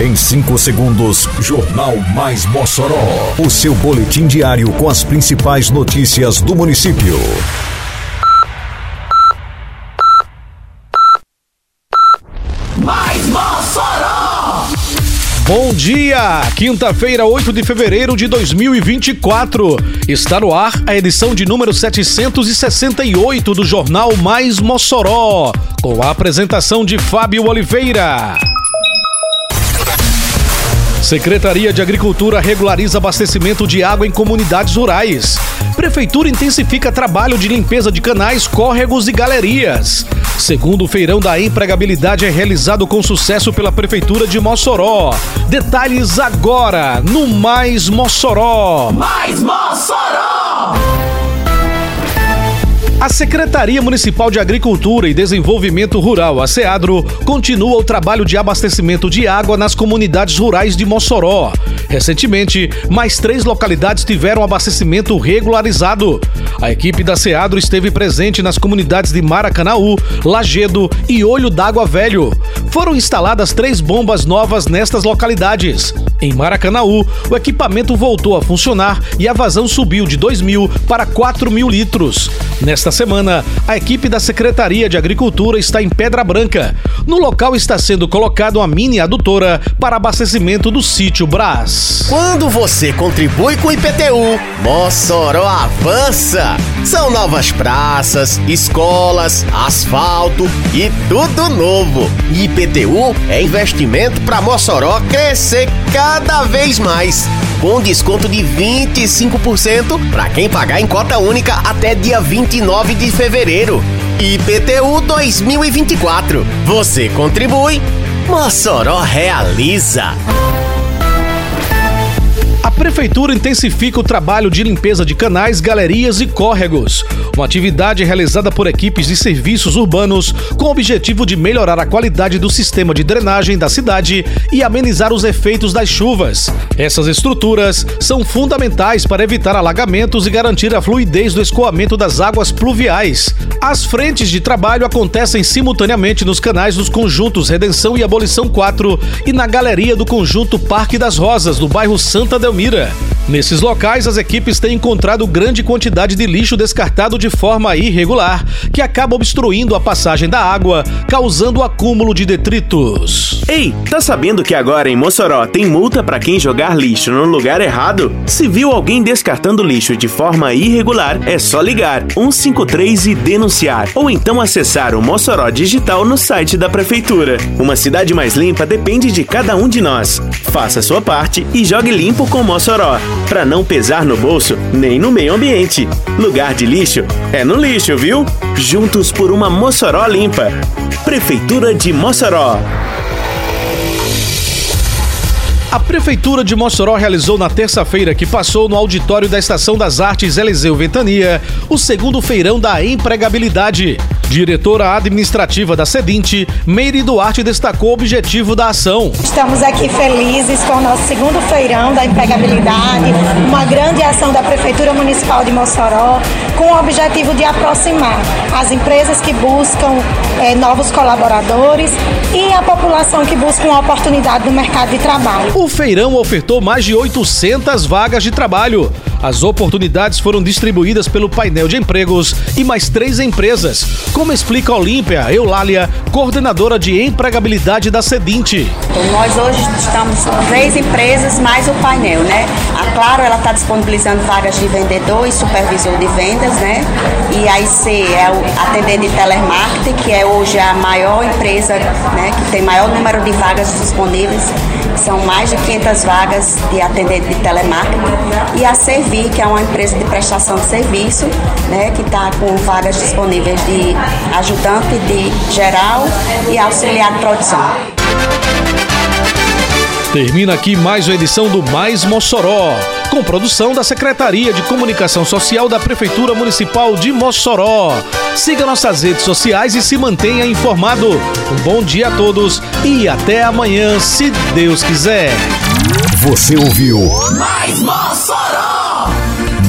Em 5 segundos, Jornal Mais Mossoró. O seu boletim diário com as principais notícias do município. Mais Mossoró! Bom dia! Quinta-feira, 8 de fevereiro de 2024. Está no ar a edição de número 768 do Jornal Mais Mossoró, com a apresentação de Fábio Oliveira. Secretaria de Agricultura regulariza abastecimento de água em comunidades rurais. Prefeitura intensifica trabalho de limpeza de canais, córregos e galerias. Segundo feirão da empregabilidade é realizado com sucesso pela Prefeitura de Mossoró. Detalhes agora no Mais Mossoró. Mais Mossoró! A Secretaria Municipal de Agricultura e Desenvolvimento Rural, a SEADRO, continua o trabalho de abastecimento de água nas comunidades rurais de Mossoró. Recentemente, mais três localidades tiveram abastecimento regularizado. A equipe da SEADRO esteve presente nas comunidades de Maracanaú, Lagedo e Olho d'Água Velho. Foram instaladas três bombas novas nestas localidades. Em Maracanaú, o equipamento voltou a funcionar e a vazão subiu de 2 mil para 4 mil litros. Nesta semana, a equipe da Secretaria de Agricultura está em Pedra Branca. No local está sendo colocada uma mini adutora para abastecimento do sítio Brás. Quando você contribui com o IPTU, Mossoró avança. São novas praças, escolas, asfalto e tudo novo. IPTU é investimento para Mossoró crescer cada vez mais. Com desconto de 25% para quem pagar em cota única até dia 29 de fevereiro. IPTU 2024. Você contribui, Mossoró realiza. A Prefeitura intensifica o trabalho de limpeza de canais, galerias e córregos. Uma atividade realizada por equipes de serviços urbanos com o objetivo de melhorar a qualidade do sistema de drenagem da cidade e amenizar os efeitos das chuvas. Essas estruturas são fundamentais para evitar alagamentos e garantir a fluidez do escoamento das águas pluviais. As frentes de trabalho acontecem simultaneamente nos canais dos conjuntos Redenção e Abolição 4 e na galeria do conjunto Parque das Rosas, no bairro Santa Delmira. Nesses locais, as equipes têm encontrado grande quantidade de lixo descartado de forma irregular, que acaba obstruindo a passagem da água, causando acúmulo de detritos. Ei, tá sabendo que agora em Mossoró tem multa para quem jogar lixo no lugar errado? Se viu alguém descartando lixo de forma irregular, é só ligar 153 e denunciar, ou então acessar o Mossoró Digital no site da prefeitura. Uma cidade mais limpa depende de cada um de nós. Faça sua parte e jogue limpo com Mossoró, para não pesar no bolso nem no meio ambiente. Lugar de lixo é no lixo, viu? Juntos por uma Mossoró limpa. Prefeitura de Mossoró. A Prefeitura de Mossoró realizou na terça-feira que passou no auditório da Estação das Artes Eliseu Ventania o segundo feirão da empregabilidade. Diretora administrativa da Sedinte, Meire Duarte destacou o objetivo da ação. Estamos aqui felizes com o nosso segundo feirão da empregabilidade, uma grande ação da Prefeitura Municipal de Mossoró, com o objetivo de aproximar as empresas que buscam eh, novos colaboradores e a população que busca uma oportunidade no mercado de trabalho. O feirão ofertou mais de 800 vagas de trabalho. As oportunidades foram distribuídas pelo painel de empregos e mais três empresas, como explica Olímpia Eulália, coordenadora de empregabilidade da Sedinte. Então, nós hoje estamos com três empresas mais o painel, né? A Claro ela está disponibilizando vagas de vendedor e supervisor de vendas, né? E a IC é o atendente de telemarketing, que é hoje a maior empresa, né? Que tem maior número de vagas disponíveis. São mais de 500 vagas de atendente de telemarketing. E a Servir, que é uma empresa de prestação de serviço, né? Que está com vagas disponíveis de ajudante de geral e auxiliar de produção. Termina aqui mais uma edição do Mais Mossoró, com produção da Secretaria de Comunicação Social da Prefeitura Municipal de Mossoró. Siga nossas redes sociais e se mantenha informado. Um bom dia a todos e até amanhã, se Deus quiser. Você ouviu Mais Mossoró!